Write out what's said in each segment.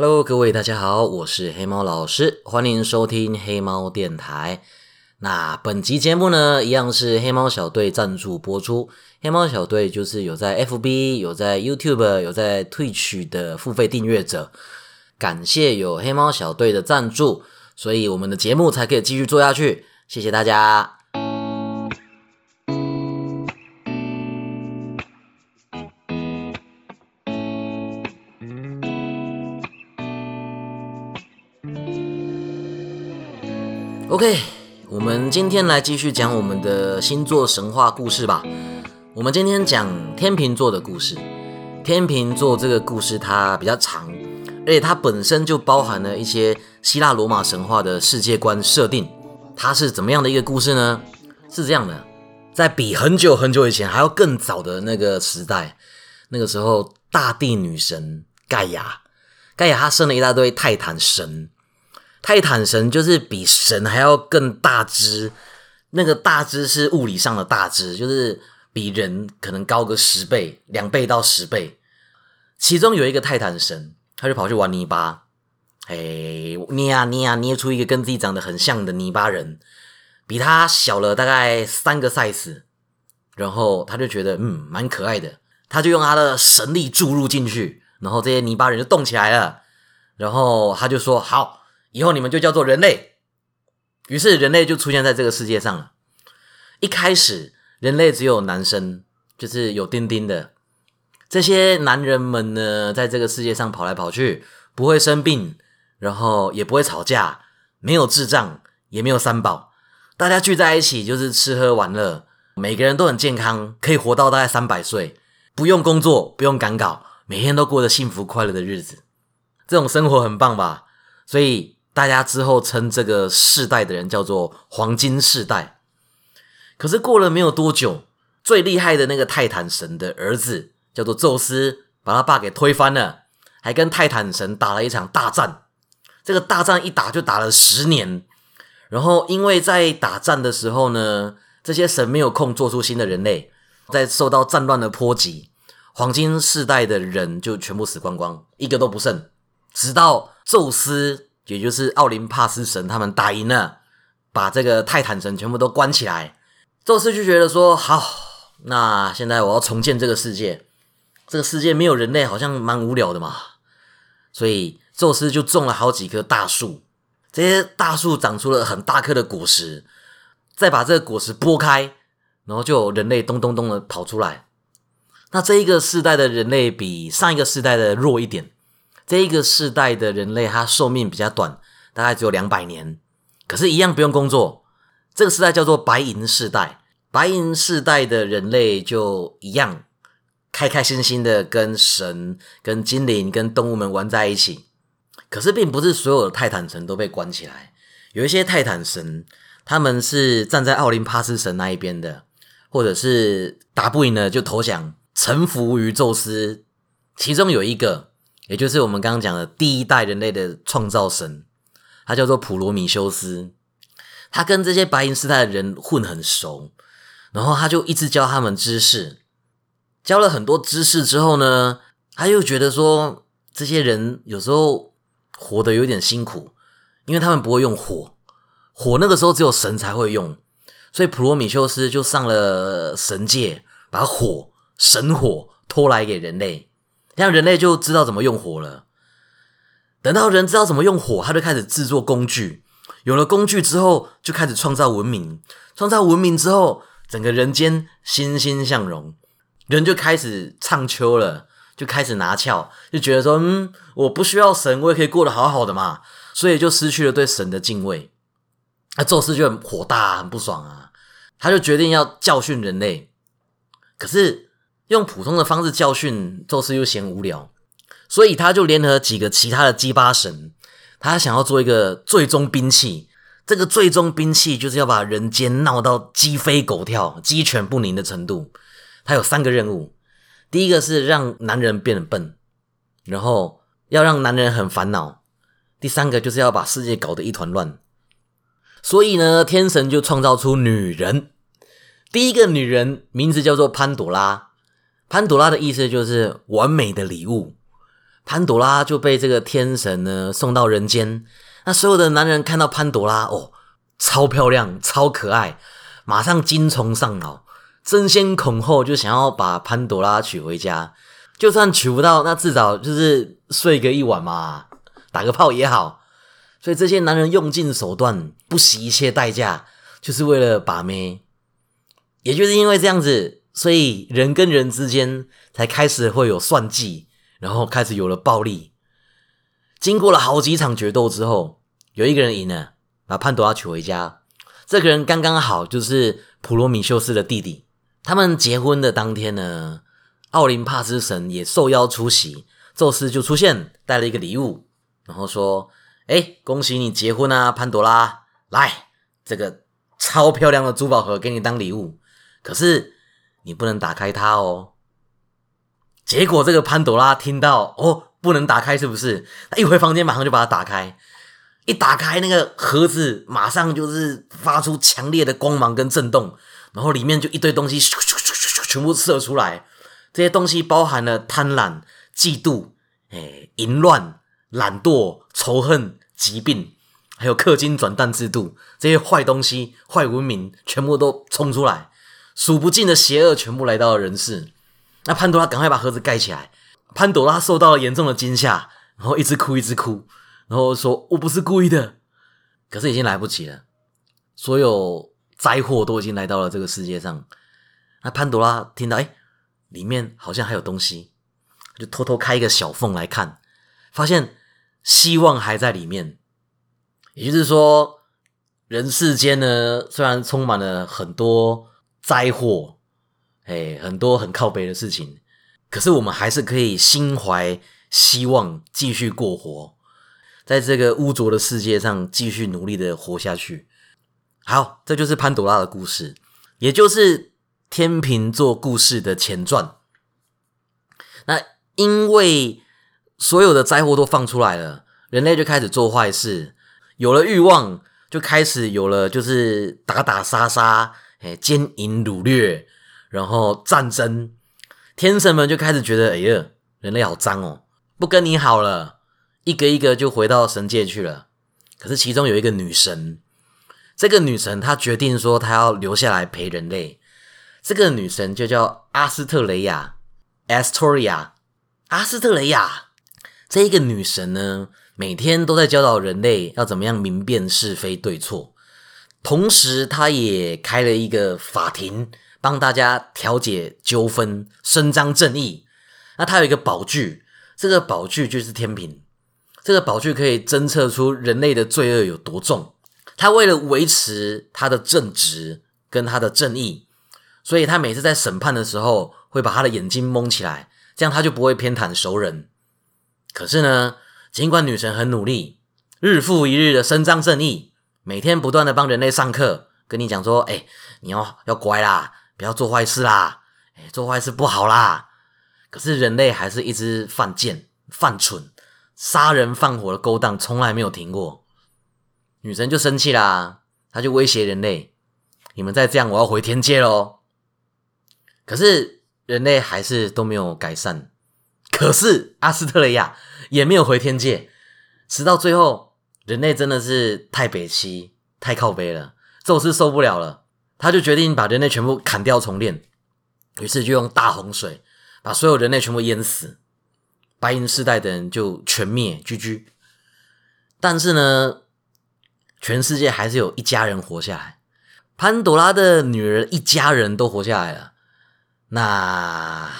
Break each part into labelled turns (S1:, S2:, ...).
S1: Hello，各位大家好，我是黑猫老师，欢迎收听黑猫电台。那本集节目呢，一样是黑猫小队赞助播出。黑猫小队就是有在 FB、有在 YouTube、有在 Twitch 的付费订阅者，感谢有黑猫小队的赞助，所以我们的节目才可以继续做下去。谢谢大家。OK，我们今天来继续讲我们的星座神话故事吧。我们今天讲天秤座的故事。天秤座这个故事它比较长，而且它本身就包含了一些希腊罗马神话的世界观设定。它是怎么样的一个故事呢？是这样的，在比很久很久以前还要更早的那个时代，那个时候大地女神盖亚，盖亚她生了一大堆泰坦神。泰坦神就是比神还要更大只，那个大只是物理上的大只，就是比人可能高个十倍、两倍到十倍。其中有一个泰坦神，他就跑去玩泥巴，哎，捏啊捏啊捏出一个跟自己长得很像的泥巴人，比他小了大概三个 size，然后他就觉得嗯蛮可爱的，他就用他的神力注入进去，然后这些泥巴人就动起来了，然后他就说好。以后你们就叫做人类，于是人类就出现在这个世界上了。一开始，人类只有男生，就是有丁丁的这些男人们呢，在这个世界上跑来跑去，不会生病，然后也不会吵架，没有智障，也没有三宝，大家聚在一起就是吃喝玩乐，每个人都很健康，可以活到大概三百岁，不用工作，不用赶稿，每天都过着幸福快乐的日子，这种生活很棒吧？所以。大家之后称这个世代的人叫做黄金世代。可是过了没有多久，最厉害的那个泰坦神的儿子叫做宙斯，把他爸给推翻了，还跟泰坦神打了一场大战。这个大战一打就打了十年。然后因为在打战的时候呢，这些神没有空做出新的人类，在受到战乱的波及，黄金世代的人就全部死光光，一个都不剩。直到宙斯。也就是奥林帕斯神他们打赢了，把这个泰坦神全部都关起来。宙斯就觉得说：“好，那现在我要重建这个世界。这个世界没有人类，好像蛮无聊的嘛。所以宙斯就种了好几棵大树，这些大树长出了很大颗的果实，再把这个果实剥开，然后就有人类咚咚咚的跑出来。那这一个世代的人类比上一个世代的弱一点。”这一个世代的人类，他寿命比较短，大概只有两百年，可是，一样不用工作。这个时代叫做白银世代，白银世代的人类就一样，开开心心的跟神、跟精灵、跟动物们玩在一起。可是，并不是所有的泰坦神都被关起来，有一些泰坦神，他们是站在奥林帕斯神那一边的，或者是打不赢了就投降，臣服于宙斯。其中有一个。也就是我们刚刚讲的第一代人类的创造神，他叫做普罗米修斯。他跟这些白银时代的人混很熟，然后他就一直教他们知识。教了很多知识之后呢，他又觉得说，这些人有时候活得有点辛苦，因为他们不会用火，火那个时候只有神才会用，所以普罗米修斯就上了神界，把火神火偷来给人类。这样人类就知道怎么用火了。等到人知道怎么用火，他就开始制作工具。有了工具之后，就开始创造文明。创造文明之后，整个人间欣欣向荣，人就开始唱秋了，就开始拿翘，就觉得说：“嗯，我不需要神，我也可以过得好好的嘛。”所以就失去了对神的敬畏。那宙斯就很火大，很不爽啊，他就决定要教训人类。可是。用普通的方式教训宙斯又嫌无聊，所以他就联合几个其他的鸡巴神，他想要做一个最终兵器。这个最终兵器就是要把人间闹到鸡飞狗跳、鸡犬不宁的程度。他有三个任务：第一个是让男人变得笨，然后要让男人很烦恼；第三个就是要把世界搞得一团乱。所以呢，天神就创造出女人。第一个女人名字叫做潘朵拉。潘朵拉的意思就是完美的礼物。潘朵拉就被这个天神呢送到人间。那所有的男人看到潘朵拉，哦，超漂亮，超可爱，马上精虫上脑，争先恐后就想要把潘朵拉娶回家。就算娶不到，那至少就是睡个一晚嘛，打个炮也好。所以这些男人用尽手段，不惜一切代价，就是为了把妹。也就是因为这样子，所以人跟人之间才开始会有算计，然后开始有了暴力。经过了好几场决斗之后，有一个人赢了，把潘多拉娶回家。这个人刚刚好就是普罗米修斯的弟弟。他们结婚的当天呢，奥林帕斯神也受邀出席，宙斯就出现，带了一个礼物，然后说。哎，恭喜你结婚啊，潘朵拉！来，这个超漂亮的珠宝盒给你当礼物。可是你不能打开它哦。结果这个潘朵拉听到哦，不能打开，是不是？他一回房间，马上就把它打开。一打开那个盒子，马上就是发出强烈的光芒跟震动，然后里面就一堆东西咻咻咻咻全部射出来。这些东西包含了贪婪、嫉妒、哎淫乱、懒惰、仇恨。疾病，还有氪金转蛋制度，这些坏东西、坏文明，全部都冲出来，数不尽的邪恶全部来到了人世。那潘多拉赶快把盒子盖起来。潘朵拉受到了严重的惊吓，然后一直哭，一直哭，然后说：“我不是故意的。”可是已经来不及了，所有灾祸都已经来到了这个世界上。那潘朵拉听到，哎，里面好像还有东西，就偷偷开一个小缝来看，发现。希望还在里面，也就是说，人世间呢，虽然充满了很多灾祸，哎，很多很靠北的事情，可是我们还是可以心怀希望，继续过活，在这个污浊的世界上继续努力的活下去。好，这就是潘朵拉的故事，也就是天秤座故事的前传。那因为。所有的灾祸都放出来了，人类就开始做坏事，有了欲望，就开始有了就是打打杀杀，哎，奸淫掳掠，然后战争，天神们就开始觉得，哎呀，人类好脏哦，不跟你好了，一个一个就回到神界去了。可是其中有一个女神，这个女神她决定说，她要留下来陪人类。这个女神就叫阿斯特雷亚 （Astoria），阿斯特雷亚。这一个女神呢，每天都在教导人类要怎么样明辨是非对错，同时他也开了一个法庭，帮大家调解纠纷、伸张正义。那他有一个宝具，这个宝具就是天平，这个宝具可以侦测出人类的罪恶有多重。他为了维持他的正直跟他的正义，所以他每次在审判的时候会把他的眼睛蒙起来，这样他就不会偏袒熟人。可是呢，尽管女神很努力，日复一日的伸张正义，每天不断的帮人类上课，跟你讲说：“哎，你要要乖啦，不要做坏事啦，哎，做坏事不好啦。”可是人类还是一直犯贱、犯蠢、杀人放火的勾当，从来没有停过。女神就生气啦，她就威胁人类：“你们再这样，我要回天界喽！”可是人类还是都没有改善。可是阿斯特雷亚也没有回天界，直到最后，人类真的是太北七、太靠背了，宙斯受不了了，他就决定把人类全部砍掉重练，于是就用大洪水把所有人类全部淹死，白银世代的人就全灭，居居。但是呢，全世界还是有一家人活下来，潘朵拉的女儿一家人都活下来了，那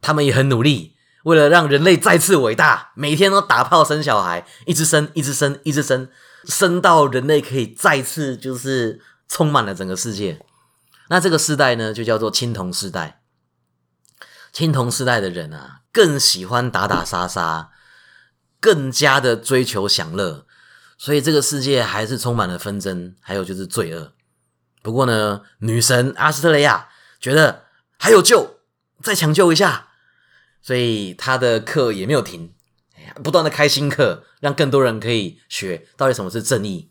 S1: 他们也很努力。为了让人类再次伟大，每天都打炮生小孩，一直生，一直生，一直生，生到人类可以再次就是充满了整个世界。那这个时代呢，就叫做青铜时代。青铜时代的人啊，更喜欢打打杀杀，更加的追求享乐，所以这个世界还是充满了纷争，还有就是罪恶。不过呢，女神阿斯特雷亚觉得还有救，再抢救一下。所以他的课也没有停，不断的开新课，让更多人可以学到底什么是正义。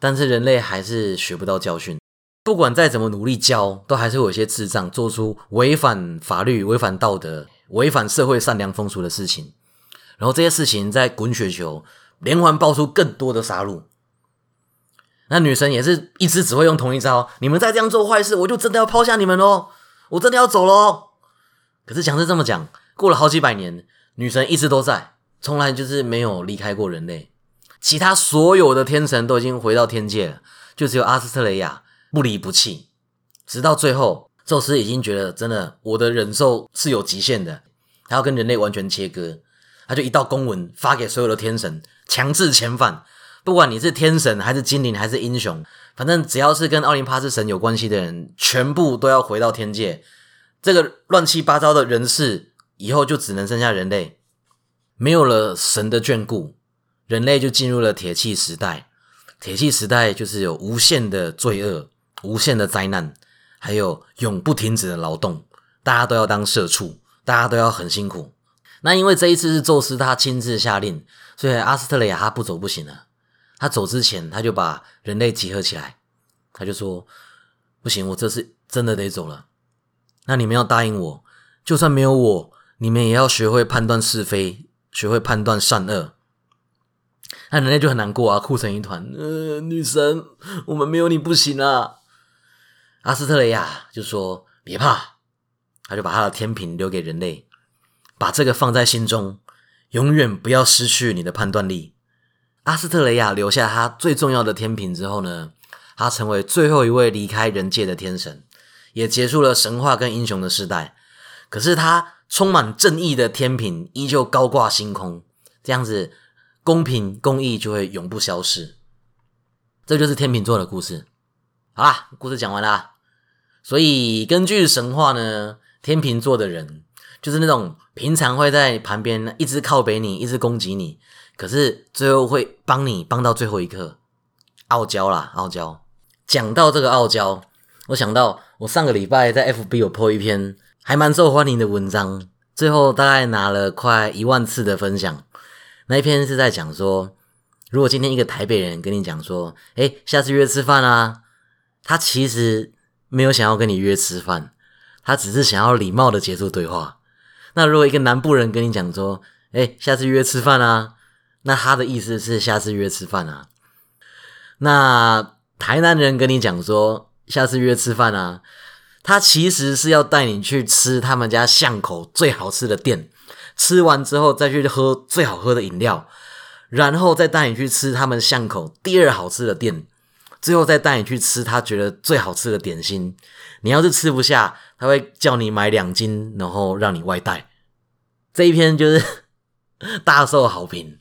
S1: 但是人类还是学不到教训，不管再怎么努力教，都还是有些智障做出违反法律、违反道德、违反社会善良风俗的事情。然后这些事情在滚雪球，连环爆出更多的杀戮。那女神也是一直只会用同一招，你们再这样做坏事，我就真的要抛下你们喽，我真的要走喽。可是讲是这么讲，过了好几百年，女神一直都在，从来就是没有离开过人类。其他所有的天神都已经回到天界了，就只有阿斯特雷亚不离不弃，直到最后，宙斯已经觉得真的我的忍受是有极限的，他要跟人类完全切割，他就一道公文发给所有的天神，强制遣返。不管你是天神还是精灵还是英雄，反正只要是跟奥林帕斯神有关系的人，全部都要回到天界。这个乱七八糟的人事，以后就只能剩下人类，没有了神的眷顾，人类就进入了铁器时代。铁器时代就是有无限的罪恶、无限的灾难，还有永不停止的劳动，大家都要当社畜，大家都要很辛苦。那因为这一次是宙斯他亲自下令，所以阿斯特雷亚他不走不行了。他走之前，他就把人类集合起来，他就说：“不行，我这次真的得走了。那你们要答应我，就算没有我，你们也要学会判断是非，学会判断善恶。”那人类就很难过啊，哭成一团。呃，女神，我们没有你不行啊。阿斯特雷亚就说：“别怕。”他就把他的天平留给人类，把这个放在心中，永远不要失去你的判断力。阿斯特雷亚留下他最重要的天平之后呢，他成为最后一位离开人界的天神，也结束了神话跟英雄的时代。可是他充满正义的天平依旧高挂星空，这样子公平公义就会永不消失。这就是天秤座的故事。好啦，故事讲完啦。所以根据神话呢，天秤座的人就是那种平常会在旁边一直靠北你，一直攻击你。可是最后会帮你帮到最后一刻，傲娇啦，傲娇。讲到这个傲娇，我想到我上个礼拜在 FB 有 po 一篇还蛮受欢迎的文章，最后大概拿了快一万次的分享。那一篇是在讲说，如果今天一个台北人跟你讲说，哎，下次约吃饭啊，他其实没有想要跟你约吃饭，他只是想要礼貌的结束对话。那如果一个南部人跟你讲说，哎，下次约吃饭啊？那他的意思是下次约吃饭啊？那台南人跟你讲说下次约吃饭啊？他其实是要带你去吃他们家巷口最好吃的店，吃完之后再去喝最好喝的饮料，然后再带你去吃他们巷口第二好吃的店，最后再带你去吃他觉得最好吃的点心。你要是吃不下，他会叫你买两斤，然后让你外带。这一篇就是 大受好评。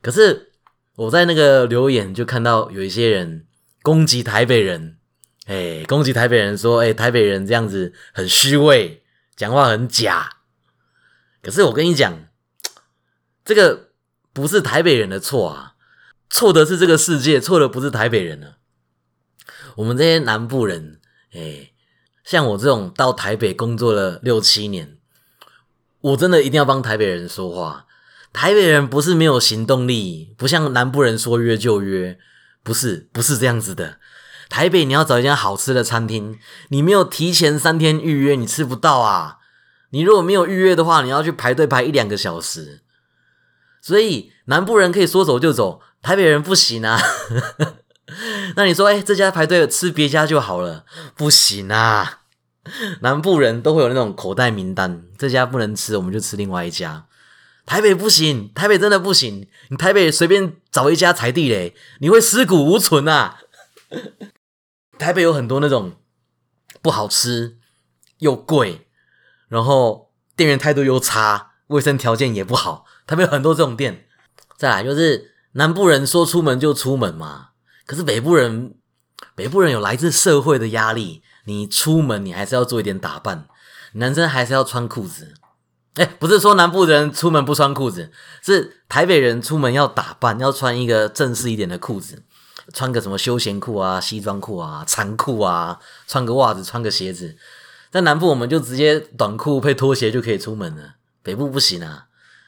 S1: 可是我在那个留言就看到有一些人攻击台北人，哎，攻击台北人说，哎，台北人这样子很虚伪，讲话很假。可是我跟你讲，这个不是台北人的错啊，错的是这个世界，错的不是台北人呢。我们这些南部人，哎，像我这种到台北工作了六七年，我真的一定要帮台北人说话。台北人不是没有行动力，不像南部人说约就约，不是不是这样子的。台北你要找一家好吃的餐厅，你没有提前三天预约，你吃不到啊。你如果没有预约的话，你要去排队排一两个小时。所以南部人可以说走就走，台北人不行啊。那你说，哎，这家排队吃别家就好了，不行啊。南部人都会有那种口袋名单，这家不能吃，我们就吃另外一家。台北不行，台北真的不行。你台北随便找一家踩地雷，你会尸骨无存啊！台北有很多那种不好吃又贵，然后店员态度又差，卫生条件也不好。台北有很多这种店。再来就是南部人说出门就出门嘛，可是北部人，北部人有来自社会的压力，你出门你还是要做一点打扮，男生还是要穿裤子。哎，不是说南部人出门不穿裤子，是台北人出门要打扮，要穿一个正式一点的裤子，穿个什么休闲裤啊、西装裤啊、长裤啊，穿个袜子、穿个鞋子。在南部我们就直接短裤配拖鞋就可以出门了，北部不行啊。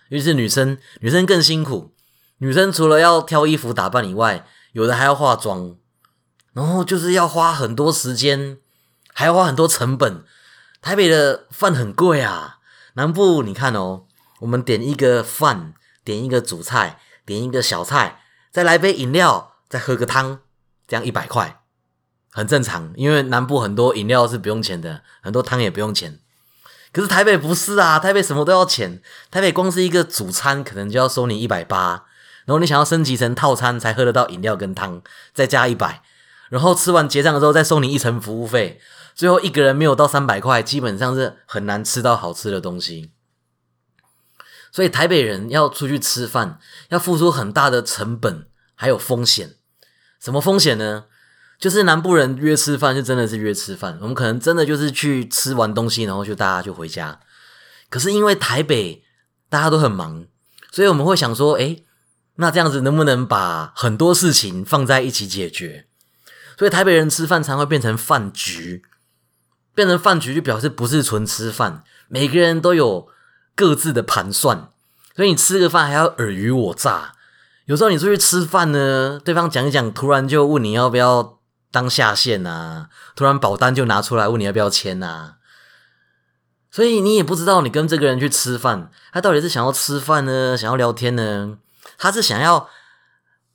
S1: 于是女生，女生更辛苦，女生除了要挑衣服打扮以外，有的还要化妆，然后就是要花很多时间，还要花很多成本。台北的饭很贵啊。南部你看哦，我们点一个饭点一个主菜，点一个小菜，再来杯饮料，再喝个汤，这样一百块，很正常。因为南部很多饮料是不用钱的，很多汤也不用钱。可是台北不是啊，台北什么都要钱。台北光是一个主餐可能就要收你一百八，然后你想要升级成套餐才喝得到饮料跟汤，再加一百，然后吃完结账的时候再收你一层服务费，最后一个人没有到三百块，基本上是很难吃到好吃的东西。所以台北人要出去吃饭，要付出很大的成本，还有风险。什么风险呢？就是南部人约吃饭，就真的是约吃饭。我们可能真的就是去吃完东西，然后就大家就回家。可是因为台北大家都很忙，所以我们会想说，诶，那这样子能不能把很多事情放在一起解决？所以台北人吃饭才会变成饭局，变成饭局就表示不是纯吃饭，每个人都有。各自的盘算，所以你吃个饭还要尔虞我诈。有时候你出去吃饭呢，对方讲一讲，突然就问你要不要当下线啊，突然保单就拿出来问你要不要签啊。所以你也不知道你跟这个人去吃饭，他到底是想要吃饭呢，想要聊天呢，他是想要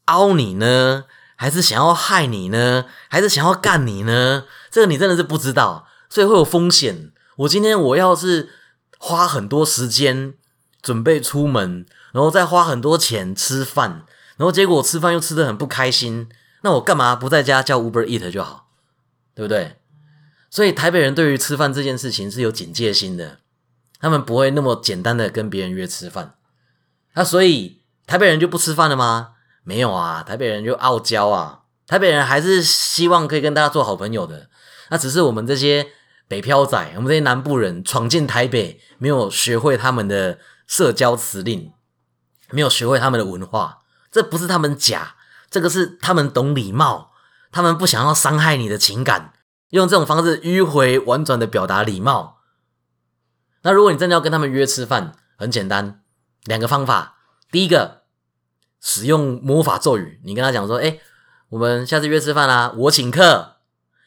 S1: 凹你呢，还是想要害你呢，还是想要干你呢？这个你真的是不知道，所以会有风险。我今天我要是。花很多时间准备出门，然后再花很多钱吃饭，然后结果吃饭又吃的很不开心，那我干嘛不在家叫 Uber Eat 就好，对不对？所以台北人对于吃饭这件事情是有警戒心的，他们不会那么简单的跟别人约吃饭。那所以台北人就不吃饭了吗？没有啊，台北人就傲娇啊，台北人还是希望可以跟大家做好朋友的。那只是我们这些。北漂仔，我们这些南部人闯进台北，没有学会他们的社交辞令，没有学会他们的文化。这不是他们假，这个是他们懂礼貌，他们不想要伤害你的情感，用这种方式迂回婉转的表达礼貌。那如果你真的要跟他们约吃饭，很简单，两个方法。第一个，使用魔法咒语，你跟他讲说：“哎，我们下次约吃饭啦，我请客。”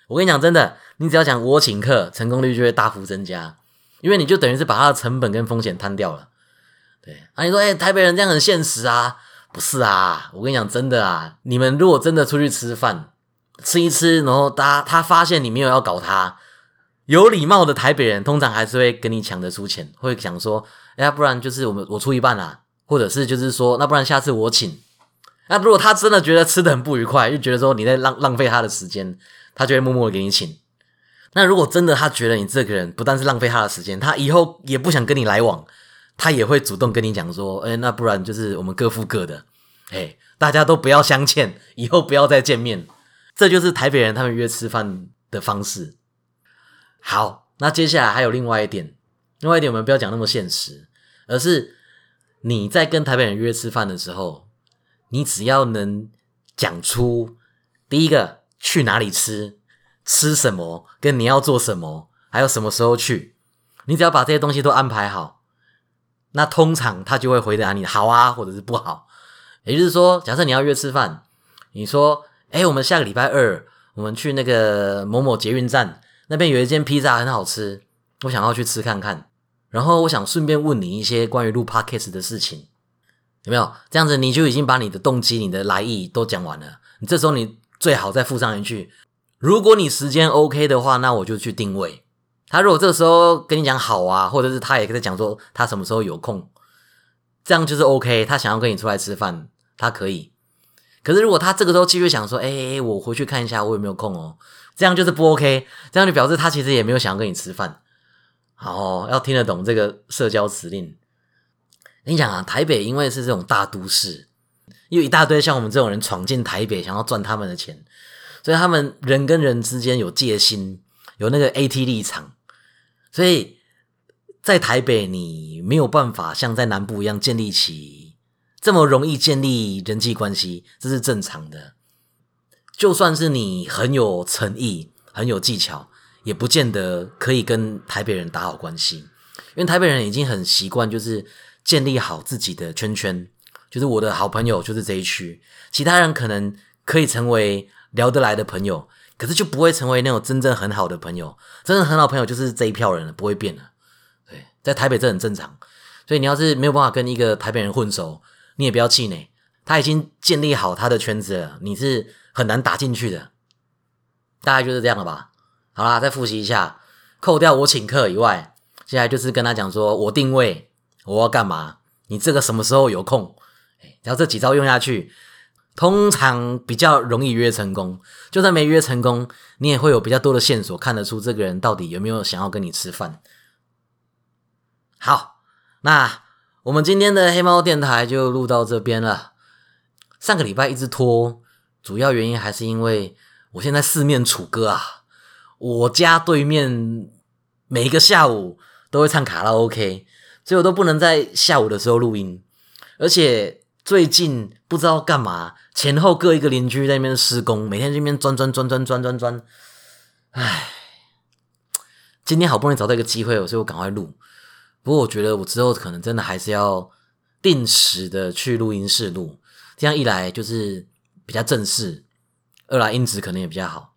S1: 我跟你讲，真的。你只要讲我请客，成功率就会大幅增加，因为你就等于是把它的成本跟风险摊掉了。对啊，你说哎，台北人这样很现实啊？不是啊，我跟你讲，真的啊，你们如果真的出去吃饭，吃一吃，然后他他发现你没有要搞他，有礼貌的台北人通常还是会跟你抢着出钱，会想说，哎，不然就是我们我出一半啦，或者是就是说，那不然下次我请。那如果他真的觉得吃的很不愉快，就觉得说你在浪浪费他的时间，他就会默默的给你请。那如果真的他觉得你这个人不但是浪费他的时间，他以后也不想跟你来往，他也会主动跟你讲说，哎，那不然就是我们各付各的，哎，大家都不要相欠，以后不要再见面，这就是台北人他们约吃饭的方式。好，那接下来还有另外一点，另外一点我们不要讲那么现实，而是你在跟台北人约吃饭的时候，你只要能讲出第一个去哪里吃。吃什么？跟你要做什么？还有什么时候去？你只要把这些东西都安排好，那通常他就会回答你好啊，或者是不好。也就是说，假设你要约吃饭，你说：“哎，我们下个礼拜二，我们去那个某某捷运站那边有一间披萨很好吃，我想要去吃看看。然后我想顺便问你一些关于录 podcast 的事情，有没有？这样子你就已经把你的动机、你的来意都讲完了。你这时候你最好再附上一句。如果你时间 OK 的话，那我就去定位他。如果这个时候跟你讲好啊，或者是他也在讲说他什么时候有空，这样就是 OK。他想要跟你出来吃饭，他可以。可是如果他这个时候继续想说，哎，我回去看一下我有没有空哦，这样就是不 OK。这样就表示他其实也没有想要跟你吃饭。好，要听得懂这个社交辞令。你讲啊，台北因为是这种大都市，有一大堆像我们这种人闯进台北，想要赚他们的钱。所以他们人跟人之间有戒心，有那个 AT 立场，所以在台北你没有办法像在南部一样建立起这么容易建立人际关系，这是正常的。就算是你很有诚意、很有技巧，也不见得可以跟台北人打好关系，因为台北人已经很习惯，就是建立好自己的圈圈，就是我的好朋友就是这一区，其他人可能可以成为。聊得来的朋友，可是就不会成为那种真正很好的朋友。真正很好朋友就是这一票人了，不会变的。对，在台北这很正常。所以你要是没有办法跟一个台北人混熟，你也不要气馁，他已经建立好他的圈子了，你是很难打进去的。大概就是这样了吧。好啦，再复习一下，扣掉我请客以外，现在就是跟他讲说，我定位我要干嘛，你这个什么时候有空？然后这几招用下去，通常比较容易约成功。就算没约成功，你也会有比较多的线索，看得出这个人到底有没有想要跟你吃饭。好，那我们今天的黑猫电台就录到这边了。上个礼拜一直拖，主要原因还是因为我现在四面楚歌啊。我家对面每一个下午都会唱卡拉 OK，所以我都不能在下午的时候录音。而且最近不知道干嘛，前后各一个邻居在那边施工，每天这边钻钻钻钻钻钻钻。唉，今天好不容易找到一个机会，所以我赶快录。不过我觉得我之后可能真的还是要定时的去录音室录，这样一来就是比较正式，二来音质可能也比较好。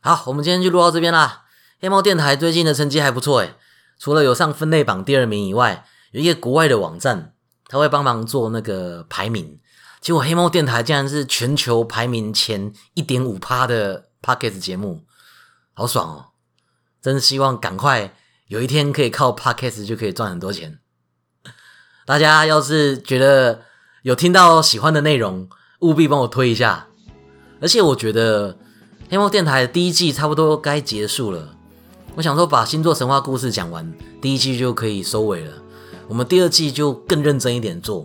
S1: 好，我们今天就录到这边啦。黑猫电台最近的成绩还不错诶，除了有上分类榜第二名以外，有一个国外的网站，他会帮忙做那个排名。结果黑猫电台竟然是全球排名前一点五趴的 Pocket 节目，好爽哦！真希望赶快有一天可以靠 Pocket 就可以赚很多钱。大家要是觉得有听到喜欢的内容，务必帮我推一下。而且我觉得。黑猫电台第一季差不多该结束了，我想说把星座神话故事讲完，第一季就可以收尾了。我们第二季就更认真一点做，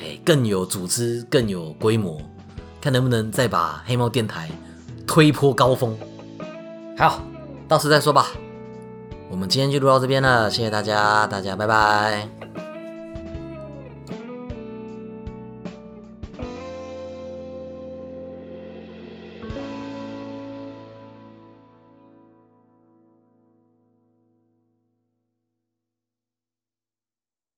S1: 哎，更有组织，更有规模，看能不能再把黑猫电台推坡高峰。好，到时再说吧。我们今天就录到这边了，谢谢大家，大家拜拜。